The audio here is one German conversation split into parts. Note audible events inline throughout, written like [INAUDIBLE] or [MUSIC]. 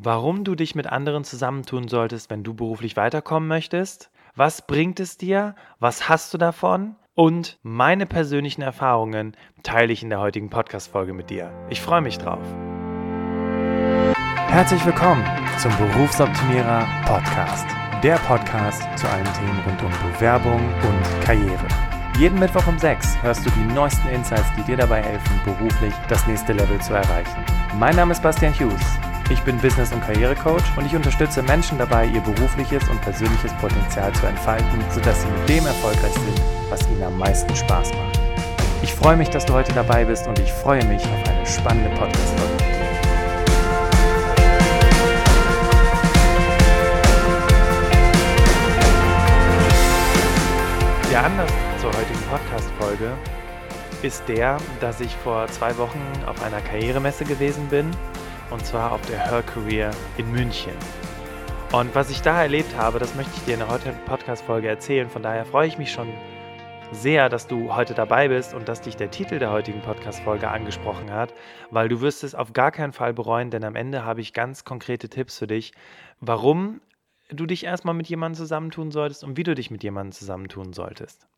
warum du dich mit anderen zusammentun solltest, wenn du beruflich weiterkommen möchtest, was bringt es dir, was hast du davon und meine persönlichen Erfahrungen teile ich in der heutigen Podcast-Folge mit dir. Ich freue mich drauf. Herzlich willkommen zum Berufsoptimierer Podcast. Der Podcast zu allen Themen rund um Bewerbung und Karriere. Jeden Mittwoch um 6 hörst du die neuesten Insights, die dir dabei helfen, beruflich das nächste Level zu erreichen. Mein Name ist Bastian Hughes. Ich bin Business- und Karrierecoach und ich unterstütze Menschen dabei, ihr berufliches und persönliches Potenzial zu entfalten, sodass sie mit dem erfolgreich sind, was ihnen am meisten Spaß macht. Ich freue mich, dass du heute dabei bist und ich freue mich auf eine spannende Podcast-Folge. Der Anlass zur heutigen Podcast-Folge ist der, dass ich vor zwei Wochen auf einer Karrieremesse gewesen bin und zwar auf der Her Career in München. Und was ich da erlebt habe, das möchte ich dir in der heutigen Podcast-Folge erzählen. Von daher freue ich mich schon sehr, dass du heute dabei bist und dass dich der Titel der heutigen Podcast-Folge angesprochen hat, weil du wirst es auf gar keinen Fall bereuen, denn am Ende habe ich ganz konkrete Tipps für dich, warum du dich erstmal mit jemandem zusammentun solltest und wie du dich mit jemandem zusammentun solltest.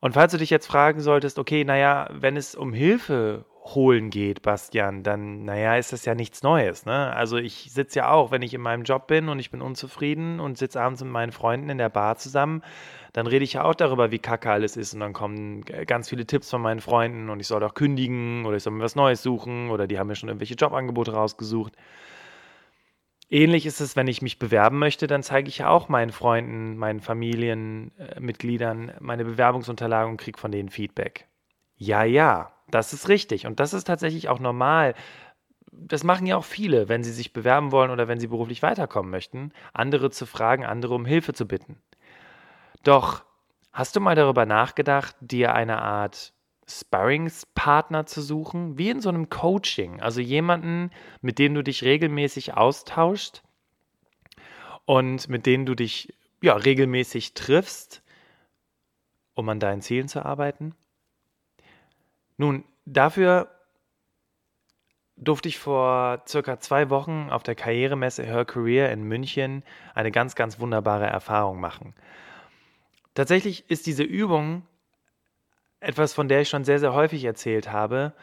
Und falls du dich jetzt fragen solltest, okay, naja, wenn es um Hilfe holen geht, Bastian, dann, naja, ist das ja nichts Neues. Ne? Also ich sitze ja auch, wenn ich in meinem Job bin und ich bin unzufrieden und sitze abends mit meinen Freunden in der Bar zusammen, dann rede ich ja auch darüber, wie kacke alles ist und dann kommen ganz viele Tipps von meinen Freunden und ich soll doch kündigen oder ich soll mir was Neues suchen oder die haben mir schon irgendwelche Jobangebote rausgesucht. Ähnlich ist es, wenn ich mich bewerben möchte, dann zeige ich ja auch meinen Freunden, meinen Familienmitgliedern meine Bewerbungsunterlagen und kriege von denen Feedback. Ja, ja, das ist richtig. Und das ist tatsächlich auch normal. Das machen ja auch viele, wenn sie sich bewerben wollen oder wenn sie beruflich weiterkommen möchten, andere zu fragen, andere um Hilfe zu bitten. Doch hast du mal darüber nachgedacht, dir eine Art Sparringspartner zu suchen, wie in so einem Coaching, also jemanden, mit dem du dich regelmäßig austauschst und mit dem du dich ja regelmäßig triffst, um an deinen Zielen zu arbeiten? Nun, dafür durfte ich vor circa zwei Wochen auf der Karrieremesse Her Career in München eine ganz, ganz wunderbare Erfahrung machen. Tatsächlich ist diese Übung etwas, von der ich schon sehr, sehr häufig erzählt habe.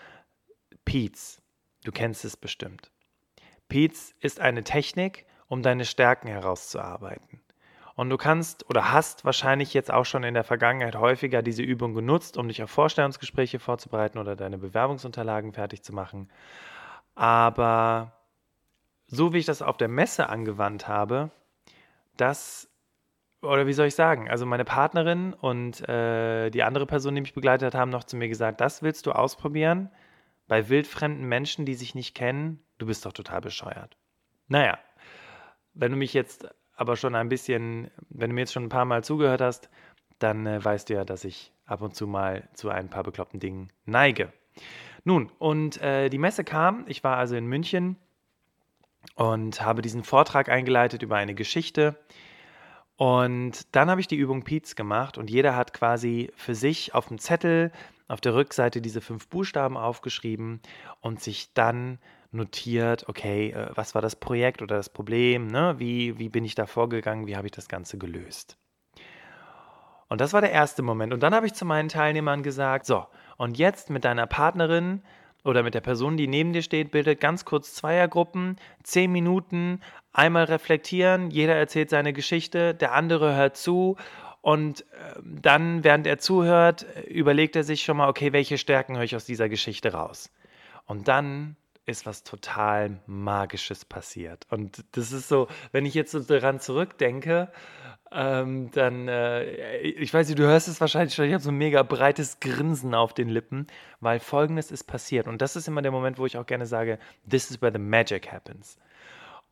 Peets. Du kennst es bestimmt. Peets ist eine Technik, um deine Stärken herauszuarbeiten. Und du kannst oder hast wahrscheinlich jetzt auch schon in der Vergangenheit häufiger diese Übung genutzt, um dich auf Vorstellungsgespräche vorzubereiten oder deine Bewerbungsunterlagen fertig zu machen. Aber so wie ich das auf der Messe angewandt habe, das, oder wie soll ich sagen, also meine Partnerin und äh, die andere Person, die mich begleitet hat, haben noch zu mir gesagt, das willst du ausprobieren bei wildfremden Menschen, die sich nicht kennen, du bist doch total bescheuert. Naja, wenn du mich jetzt aber schon ein bisschen, wenn du mir jetzt schon ein paar Mal zugehört hast, dann äh, weißt du ja, dass ich ab und zu mal zu ein paar bekloppten Dingen neige. Nun, und äh, die Messe kam, ich war also in München und habe diesen Vortrag eingeleitet über eine Geschichte. Und dann habe ich die Übung Pietz gemacht und jeder hat quasi für sich auf dem Zettel auf der Rückseite diese fünf Buchstaben aufgeschrieben und sich dann notiert, okay, äh, was war das Projekt oder das Problem, ne? wie, wie bin ich da vorgegangen, wie habe ich das Ganze gelöst. Und das war der erste Moment. Und dann habe ich zu meinen Teilnehmern gesagt, so, und jetzt mit deiner Partnerin oder mit der Person, die neben dir steht, bildet ganz kurz Zweiergruppen, zehn Minuten, einmal reflektieren, jeder erzählt seine Geschichte, der andere hört zu und äh, dann, während er zuhört, überlegt er sich schon mal, okay, welche Stärken höre ich aus dieser Geschichte raus? Und dann ist was total Magisches passiert. Und das ist so, wenn ich jetzt so daran zurückdenke, ähm, dann, äh, ich weiß nicht, du hörst es wahrscheinlich schon, ich habe so ein mega breites Grinsen auf den Lippen, weil folgendes ist passiert. Und das ist immer der Moment, wo ich auch gerne sage, this is where the magic happens.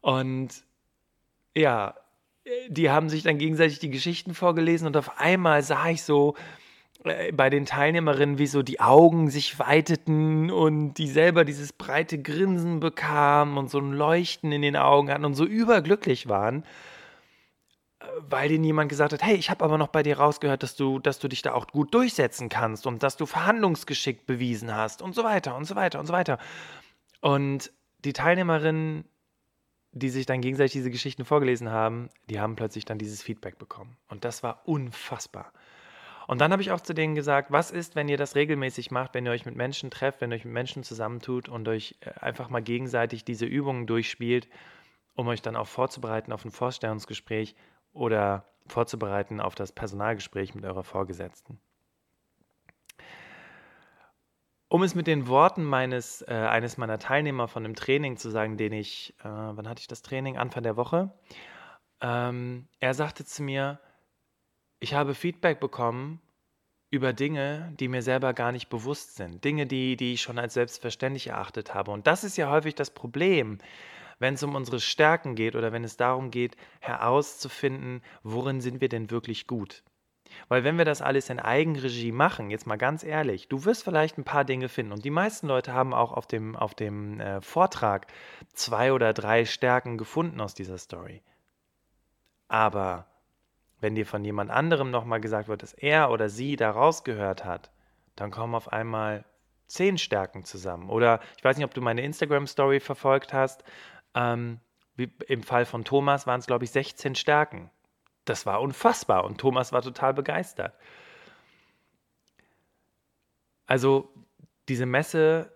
Und ja, die haben sich dann gegenseitig die Geschichten vorgelesen und auf einmal sah ich so, bei den Teilnehmerinnen, wie so die Augen sich weiteten und die selber dieses breite Grinsen bekamen und so ein Leuchten in den Augen hatten und so überglücklich waren, äh, weil ihnen jemand gesagt hat, hey, ich habe aber noch bei dir rausgehört, dass du, dass du dich da auch gut durchsetzen kannst und dass du Verhandlungsgeschick bewiesen hast und so weiter und so weiter und so weiter. Und die Teilnehmerinnen die sich dann gegenseitig diese Geschichten vorgelesen haben, die haben plötzlich dann dieses Feedback bekommen. Und das war unfassbar. Und dann habe ich auch zu denen gesagt, was ist, wenn ihr das regelmäßig macht, wenn ihr euch mit Menschen trefft, wenn ihr euch mit Menschen zusammentut und euch äh, einfach mal gegenseitig diese Übungen durchspielt, um euch dann auch vorzubereiten auf ein Vorstellungsgespräch oder vorzubereiten auf das Personalgespräch mit eurer Vorgesetzten. Um es mit den Worten meines, äh, eines meiner Teilnehmer von dem Training zu sagen, den ich, äh, wann hatte ich das Training? Anfang der Woche. Ähm, er sagte zu mir, ich habe Feedback bekommen über Dinge, die mir selber gar nicht bewusst sind. Dinge, die, die ich schon als selbstverständlich erachtet habe. Und das ist ja häufig das Problem, wenn es um unsere Stärken geht oder wenn es darum geht, herauszufinden, worin sind wir denn wirklich gut. Weil wenn wir das alles in Eigenregie machen, jetzt mal ganz ehrlich, du wirst vielleicht ein paar Dinge finden. Und die meisten Leute haben auch auf dem, auf dem äh, Vortrag zwei oder drei Stärken gefunden aus dieser Story. Aber wenn dir von jemand anderem nochmal gesagt wird, dass er oder sie da rausgehört hat, dann kommen auf einmal zehn Stärken zusammen. Oder ich weiß nicht, ob du meine Instagram-Story verfolgt hast. Ähm, Im Fall von Thomas waren es, glaube ich, 16 Stärken das war unfassbar und Thomas war total begeistert. Also diese Messe,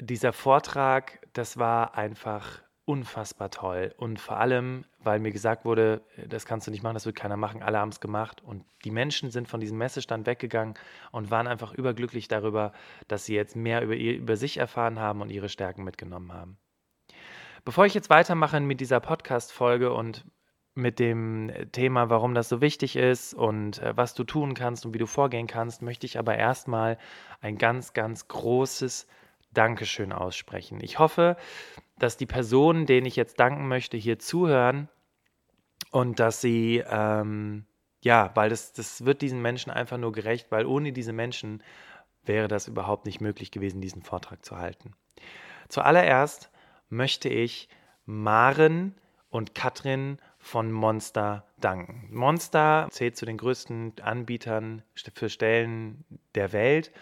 dieser Vortrag, das war einfach unfassbar toll. Und vor allem, weil mir gesagt wurde, das kannst du nicht machen, das wird keiner machen, alle haben es gemacht. Und die Menschen sind von diesem Messestand weggegangen und waren einfach überglücklich darüber, dass sie jetzt mehr über, ihr, über sich erfahren haben und ihre Stärken mitgenommen haben. Bevor ich jetzt weitermache mit dieser Podcast-Folge und mit dem Thema, warum das so wichtig ist und äh, was du tun kannst und wie du vorgehen kannst, möchte ich aber erstmal ein ganz, ganz großes Dankeschön aussprechen. Ich hoffe, dass die Personen, denen ich jetzt danken möchte, hier zuhören und dass sie, ähm, ja, weil das, das wird diesen Menschen einfach nur gerecht, weil ohne diese Menschen wäre das überhaupt nicht möglich gewesen, diesen Vortrag zu halten. Zuallererst möchte ich Maren und Katrin von Monster danken. Monster zählt zu den größten Anbietern für Stellen der Welt.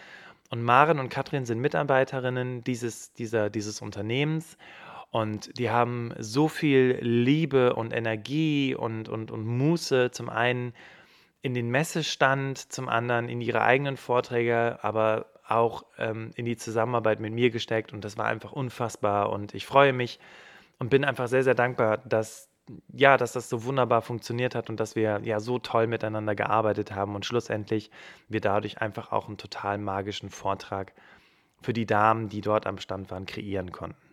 Und Maren und Katrin sind Mitarbeiterinnen dieses, dieser, dieses Unternehmens. Und die haben so viel Liebe und Energie und, und, und Muße zum einen in den Messestand, zum anderen in ihre eigenen Vorträge, aber auch ähm, in die Zusammenarbeit mit mir gesteckt. Und das war einfach unfassbar. Und ich freue mich und bin einfach sehr, sehr dankbar, dass ja, dass das so wunderbar funktioniert hat und dass wir ja so toll miteinander gearbeitet haben und schlussendlich wir dadurch einfach auch einen total magischen Vortrag für die Damen, die dort am Stand waren, kreieren konnten.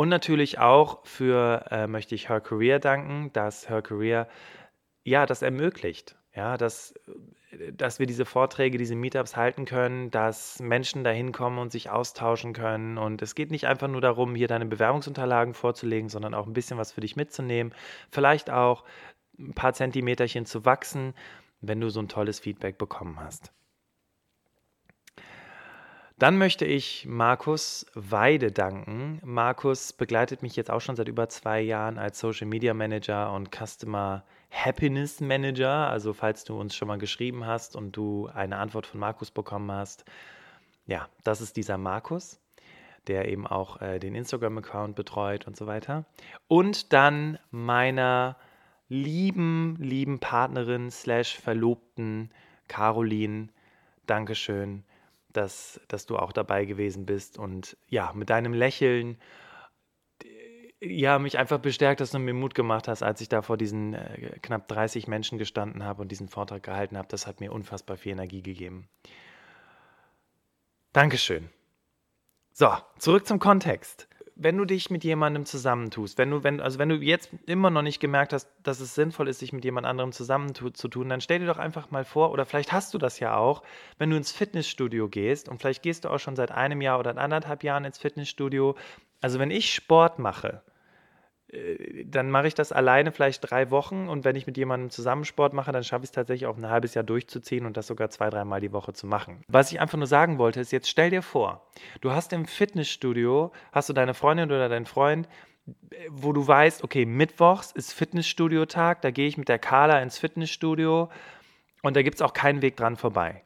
Und natürlich auch für, äh, möchte ich Her Career danken, dass Her Career ja das ermöglicht. Ja, dass dass wir diese Vorträge, diese Meetups halten können, dass Menschen da hinkommen und sich austauschen können. Und es geht nicht einfach nur darum, hier deine Bewerbungsunterlagen vorzulegen, sondern auch ein bisschen was für dich mitzunehmen. Vielleicht auch ein paar Zentimeterchen zu wachsen, wenn du so ein tolles Feedback bekommen hast. Dann möchte ich Markus Weide danken. Markus begleitet mich jetzt auch schon seit über zwei Jahren als Social Media Manager und Customer Happiness Manager. Also falls du uns schon mal geschrieben hast und du eine Antwort von Markus bekommen hast, ja, das ist dieser Markus, der eben auch äh, den Instagram-Account betreut und so weiter. Und dann meiner lieben, lieben Partnerin slash Verlobten Caroline. Dankeschön dass, dass du auch dabei gewesen bist und ja, mit deinem Lächeln ja, mich einfach bestärkt hast und mir Mut gemacht hast, als ich da vor diesen äh, knapp 30 Menschen gestanden habe und diesen Vortrag gehalten habe. Das hat mir unfassbar viel Energie gegeben. Dankeschön. So, zurück zum Kontext wenn du dich mit jemandem zusammentust, wenn du, wenn, also wenn du jetzt immer noch nicht gemerkt hast, dass es sinnvoll ist, sich mit jemand anderem zusammenzutun, dann stell dir doch einfach mal vor, oder vielleicht hast du das ja auch, wenn du ins Fitnessstudio gehst und vielleicht gehst du auch schon seit einem Jahr oder anderthalb Jahren ins Fitnessstudio. Also wenn ich Sport mache, dann mache ich das alleine vielleicht drei Wochen und wenn ich mit jemandem zusammen Sport mache, dann schaffe ich es tatsächlich auch ein halbes Jahr durchzuziehen und das sogar zwei, dreimal die Woche zu machen. Was ich einfach nur sagen wollte, ist, jetzt stell dir vor, du hast im Fitnessstudio, hast du deine Freundin oder deinen Freund, wo du weißt, okay, Mittwochs ist Fitnessstudio-Tag, da gehe ich mit der Carla ins Fitnessstudio und da gibt es auch keinen Weg dran vorbei.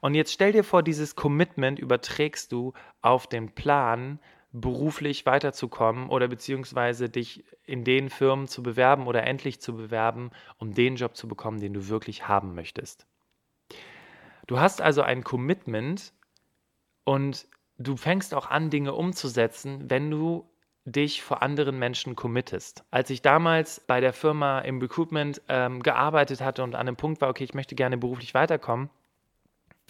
Und jetzt stell dir vor, dieses Commitment überträgst du auf den Plan, beruflich weiterzukommen oder beziehungsweise dich in den Firmen zu bewerben oder endlich zu bewerben, um den Job zu bekommen, den du wirklich haben möchtest. Du hast also ein Commitment und du fängst auch an, Dinge umzusetzen, wenn du dich vor anderen Menschen committest. Als ich damals bei der Firma im Recruitment ähm, gearbeitet hatte und an dem Punkt war, okay, ich möchte gerne beruflich weiterkommen,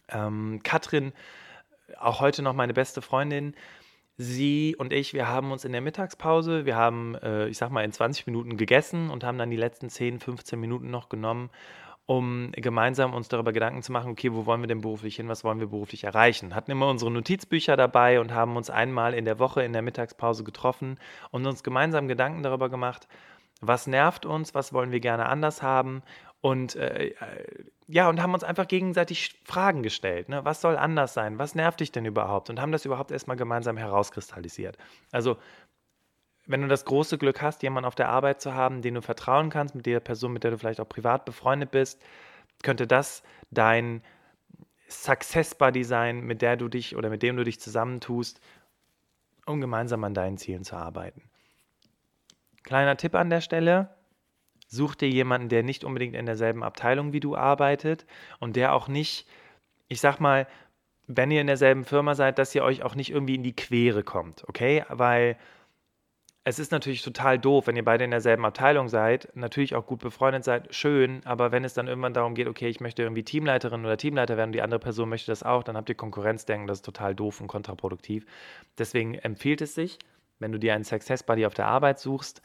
ähm, Katrin, auch heute noch meine beste Freundin, sie und ich, wir haben uns in der Mittagspause, wir haben, äh, ich sag mal, in 20 Minuten gegessen und haben dann die letzten 10, 15 Minuten noch genommen, um gemeinsam uns darüber Gedanken zu machen, okay, wo wollen wir denn beruflich hin, was wollen wir beruflich erreichen. Hatten immer unsere Notizbücher dabei und haben uns einmal in der Woche in der Mittagspause getroffen und uns gemeinsam Gedanken darüber gemacht, was nervt uns, was wollen wir gerne anders haben und äh, äh ja, und haben uns einfach gegenseitig Fragen gestellt. Ne? Was soll anders sein? Was nervt dich denn überhaupt? Und haben das überhaupt erstmal gemeinsam herauskristallisiert. Also wenn du das große Glück hast, jemanden auf der Arbeit zu haben, den du vertrauen kannst, mit der Person, mit der du vielleicht auch privat befreundet bist, könnte das dein Success Buddy sein, mit der du dich oder mit dem du dich zusammentust, um gemeinsam an deinen Zielen zu arbeiten. Kleiner Tipp an der Stelle, such dir jemanden, der nicht unbedingt in derselben Abteilung wie du arbeitet und der auch nicht, ich sag mal, wenn ihr in derselben Firma seid, dass ihr euch auch nicht irgendwie in die Quere kommt, okay? Weil es ist natürlich total doof, wenn ihr beide in derselben Abteilung seid, natürlich auch gut befreundet seid, schön, aber wenn es dann irgendwann darum geht, okay, ich möchte irgendwie Teamleiterin oder Teamleiter werden und die andere Person möchte das auch, dann habt ihr Konkurrenzdenken, das ist total doof und kontraproduktiv. Deswegen empfiehlt es sich, wenn du dir einen Success Buddy auf der Arbeit suchst,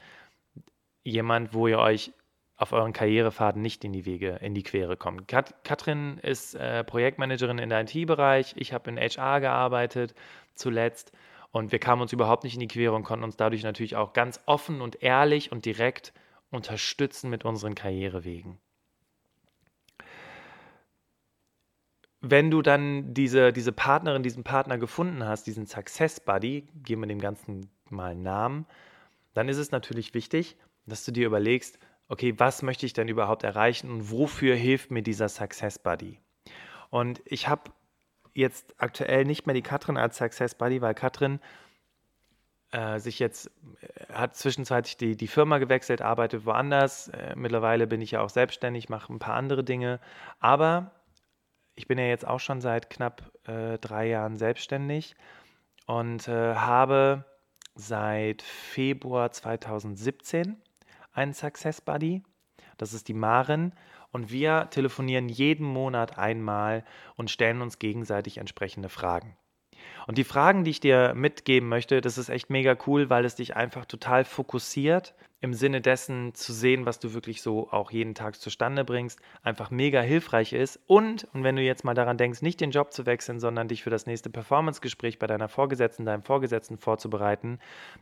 jemand, wo ihr euch auf euren Karrierefaden nicht in die Wege, in die Quere kommt. Kat Katrin ist äh, Projektmanagerin in der IT-Bereich, ich habe in HR gearbeitet zuletzt und wir kamen uns überhaupt nicht in die Quere und konnten uns dadurch natürlich auch ganz offen und ehrlich und direkt unterstützen mit unseren Karrierewegen. Wenn du dann diese, diese Partnerin, diesen Partner gefunden hast, diesen Success Buddy, geben wir dem Ganzen mal einen Namen, dann ist es natürlich wichtig, dass du dir überlegst, okay, was möchte ich denn überhaupt erreichen und wofür hilft mir dieser Success Buddy? Und ich habe jetzt aktuell nicht mehr die Katrin als Success Buddy, weil Katrin äh, sich jetzt, äh, hat zwischenzeitlich die, die Firma gewechselt, arbeitet woanders. Äh, mittlerweile bin ich ja auch selbstständig, mache ein paar andere Dinge. Aber ich bin ja jetzt auch schon seit knapp äh, drei Jahren selbstständig und äh, habe seit Februar 2017 einen Success Buddy. Das ist die Maren und wir telefonieren jeden Monat einmal und stellen uns gegenseitig entsprechende Fragen. Und die Fragen, die ich dir mitgeben möchte, das ist echt mega cool, weil es dich einfach total fokussiert im Sinne dessen zu sehen, was du wirklich so auch jeden Tag zustande bringst, einfach mega hilfreich ist. Und, und wenn du jetzt mal daran denkst, nicht den Job zu wechseln, sondern dich für das nächste Performance-Gespräch bei deiner Vorgesetzten, deinem Vorgesetzten vorzubereiten,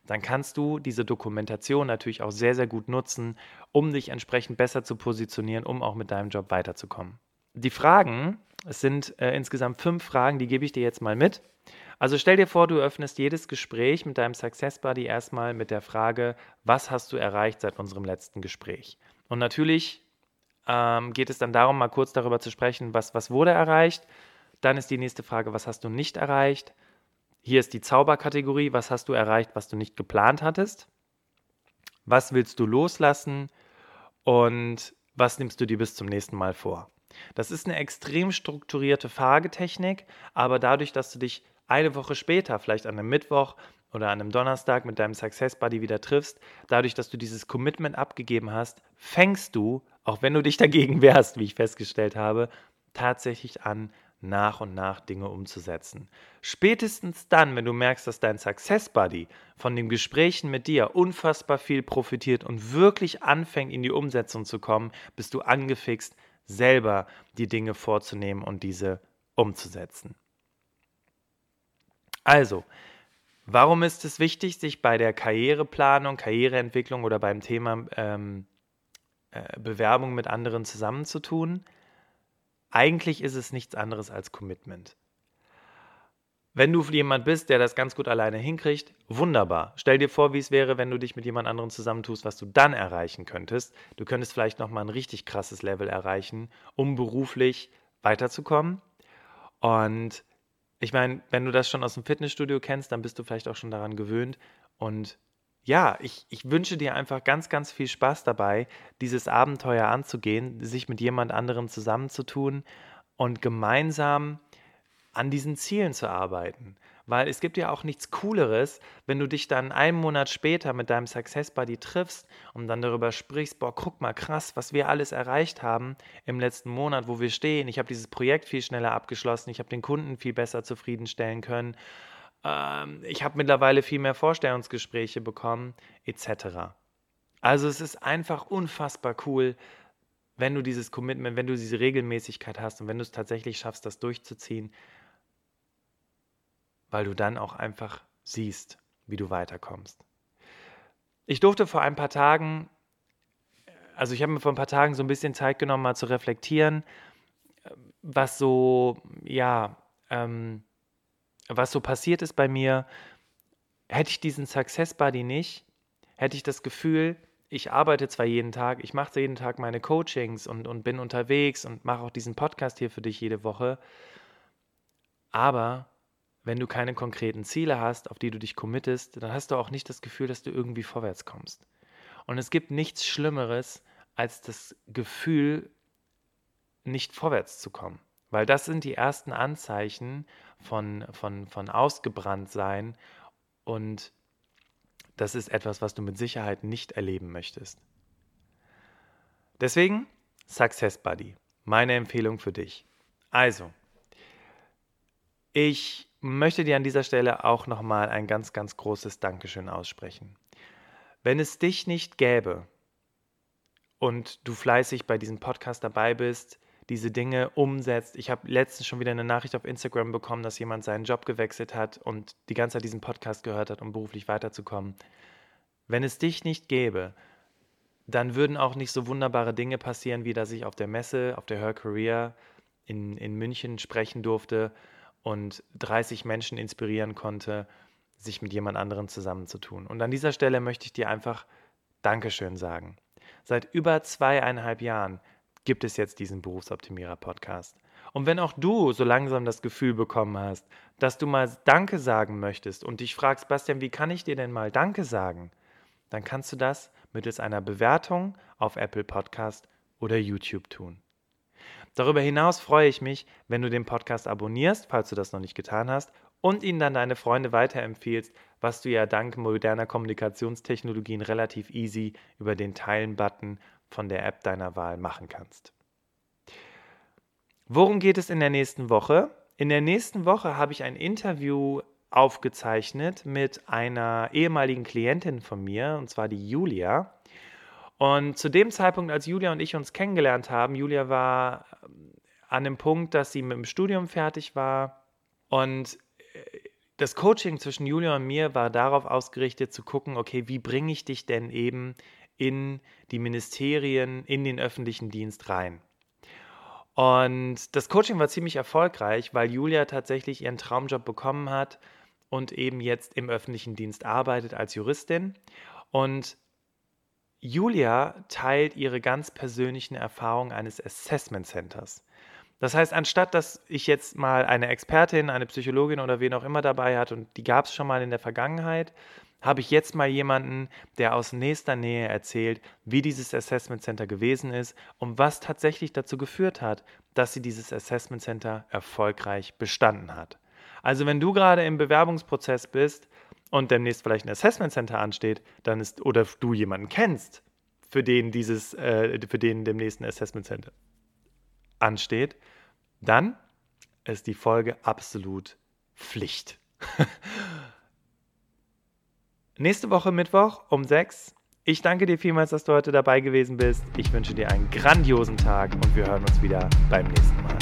dann kannst du diese Dokumentation natürlich auch sehr, sehr gut nutzen, um dich entsprechend besser zu positionieren, um auch mit deinem Job weiterzukommen. Die Fragen, es sind äh, insgesamt fünf Fragen, die gebe ich dir jetzt mal mit. Also stell dir vor, du öffnest jedes Gespräch mit deinem Success Buddy erstmal mit der Frage, was hast du erreicht seit unserem letzten Gespräch? Und natürlich ähm, geht es dann darum, mal kurz darüber zu sprechen, was, was wurde erreicht. Dann ist die nächste Frage, was hast du nicht erreicht? Hier ist die Zauberkategorie, was hast du erreicht, was du nicht geplant hattest? Was willst du loslassen? Und was nimmst du dir bis zum nächsten Mal vor? Das ist eine extrem strukturierte Fragetechnik, aber dadurch, dass du dich eine Woche später, vielleicht an einem Mittwoch oder an einem Donnerstag mit deinem Success Buddy wieder triffst, dadurch, dass du dieses Commitment abgegeben hast, fängst du, auch wenn du dich dagegen [LAUGHS] wehrst, wie ich festgestellt habe, tatsächlich an, nach und nach Dinge umzusetzen. Spätestens dann, wenn du merkst, dass dein Success Buddy von den Gesprächen mit dir unfassbar viel profitiert und wirklich anfängt, in die Umsetzung zu kommen, bist du angefixt, selber die Dinge vorzunehmen und diese umzusetzen. Also, warum ist es wichtig, sich bei der Karriereplanung, Karriereentwicklung oder beim Thema ähm, äh, Bewerbung mit anderen zusammenzutun? Eigentlich ist es nichts anderes als Commitment. Wenn du jemand bist, der das ganz gut alleine hinkriegt, wunderbar. Stell dir vor, wie es wäre, wenn du dich mit jemand anderem zusammentust, was du dann erreichen könntest. Du könntest vielleicht nochmal ein richtig krasses Level erreichen, um beruflich weiterzukommen. Und ich meine, wenn du das schon aus dem Fitnessstudio kennst, dann bist du vielleicht auch schon daran gewöhnt. Und ja, ich, ich wünsche dir einfach ganz, ganz viel Spaß dabei, dieses Abenteuer anzugehen, sich mit jemand anderem zusammenzutun und gemeinsam an diesen Zielen zu arbeiten. Weil es gibt ja auch nichts Cooleres, wenn du dich dann einen Monat später mit deinem Success Buddy triffst und dann darüber sprichst, boah, guck mal krass, was wir alles erreicht haben im letzten Monat, wo wir stehen. Ich habe dieses Projekt viel schneller abgeschlossen, ich habe den Kunden viel besser zufriedenstellen können, ähm, ich habe mittlerweile viel mehr Vorstellungsgespräche bekommen, etc. Also es ist einfach unfassbar cool, wenn du dieses Commitment, wenn du diese Regelmäßigkeit hast und wenn du es tatsächlich schaffst, das durchzuziehen weil du dann auch einfach siehst, wie du weiterkommst. Ich durfte vor ein paar Tagen, also ich habe mir vor ein paar Tagen so ein bisschen Zeit genommen, mal zu reflektieren, was so, ja, ähm, was so passiert ist bei mir. Hätte ich diesen Success Buddy nicht, hätte ich das Gefühl, ich arbeite zwar jeden Tag, ich mache jeden Tag meine Coachings und, und bin unterwegs und mache auch diesen Podcast hier für dich jede Woche, aber wenn du keine konkreten Ziele hast, auf die du dich committest, dann hast du auch nicht das Gefühl, dass du irgendwie vorwärts kommst. Und es gibt nichts Schlimmeres als das Gefühl, nicht vorwärts zu kommen. Weil das sind die ersten Anzeichen von, von, von Ausgebranntsein und das ist etwas, was du mit Sicherheit nicht erleben möchtest. Deswegen Success Buddy, meine Empfehlung für dich. Also, ich möchte dir an dieser Stelle auch nochmal ein ganz, ganz großes Dankeschön aussprechen. Wenn es dich nicht gäbe und du fleißig bei diesem Podcast dabei bist, diese Dinge umsetzt. Ich habe letztens schon wieder eine Nachricht auf Instagram bekommen, dass jemand seinen Job gewechselt hat und die ganze Zeit diesen Podcast gehört hat, um beruflich weiterzukommen. Wenn es dich nicht gäbe, dann würden auch nicht so wunderbare Dinge passieren, wie dass ich auf der Messe, auf der Her Career in, in München sprechen durfte und 30 Menschen inspirieren konnte, sich mit jemand anderem zusammenzutun. Und an dieser Stelle möchte ich dir einfach Dankeschön sagen. Seit über zweieinhalb Jahren gibt es jetzt diesen Berufsoptimierer-Podcast. Und wenn auch du so langsam das Gefühl bekommen hast, dass du mal Danke sagen möchtest und dich fragst, Bastian, wie kann ich dir denn mal Danke sagen? Dann kannst du das mittels einer Bewertung auf Apple Podcast oder YouTube tun. Darüber hinaus freue ich mich, wenn du den Podcast abonnierst, falls du das noch nicht getan hast, und ihn dann deine Freunde weiterempfehlst, was du ja dank moderner Kommunikationstechnologien relativ easy über den Teilen-Button von der App deiner Wahl machen kannst. Worum geht es in der nächsten Woche? In der nächsten Woche habe ich ein Interview aufgezeichnet mit einer ehemaligen Klientin von mir, und zwar die Julia. Und zu dem Zeitpunkt, als Julia und ich uns kennengelernt haben, Julia war ähm, an dem Punkt, dass sie mit dem Studium fertig war und äh, das Coaching zwischen Julia und mir war darauf ausgerichtet zu gucken, okay, wie bringe ich dich denn eben in die Ministerien, in den öffentlichen Dienst rein? Und das Coaching war ziemlich erfolgreich, weil Julia tatsächlich ihren Traumjob bekommen hat und eben jetzt im öffentlichen Dienst arbeitet als Juristin. Und Julia teilt ihre ganz persönlichen Erfahrungen eines Assessment Centers. Das heißt, anstatt dass ich jetzt mal eine Expertin, eine Psychologin oder wen auch immer dabei hat, und die gab es schon mal in der Vergangenheit, habe ich jetzt mal jemanden, der aus nächster Nähe erzählt, wie dieses Assessment Center gewesen ist und was tatsächlich dazu geführt hat, dass sie dieses Assessment Center erfolgreich bestanden hat. Also wenn du gerade im Bewerbungsprozess bist und demnächst vielleicht ein Assessment Center ansteht, dann ist, oder du jemanden kennst, für den dieses, äh, für den demnächst ein Assessment Center ansteht, dann ist die Folge absolut Pflicht. [LAUGHS] Nächste Woche Mittwoch um 6. Ich danke dir vielmals, dass du heute dabei gewesen bist. Ich wünsche dir einen grandiosen Tag und wir hören uns wieder beim nächsten Mal.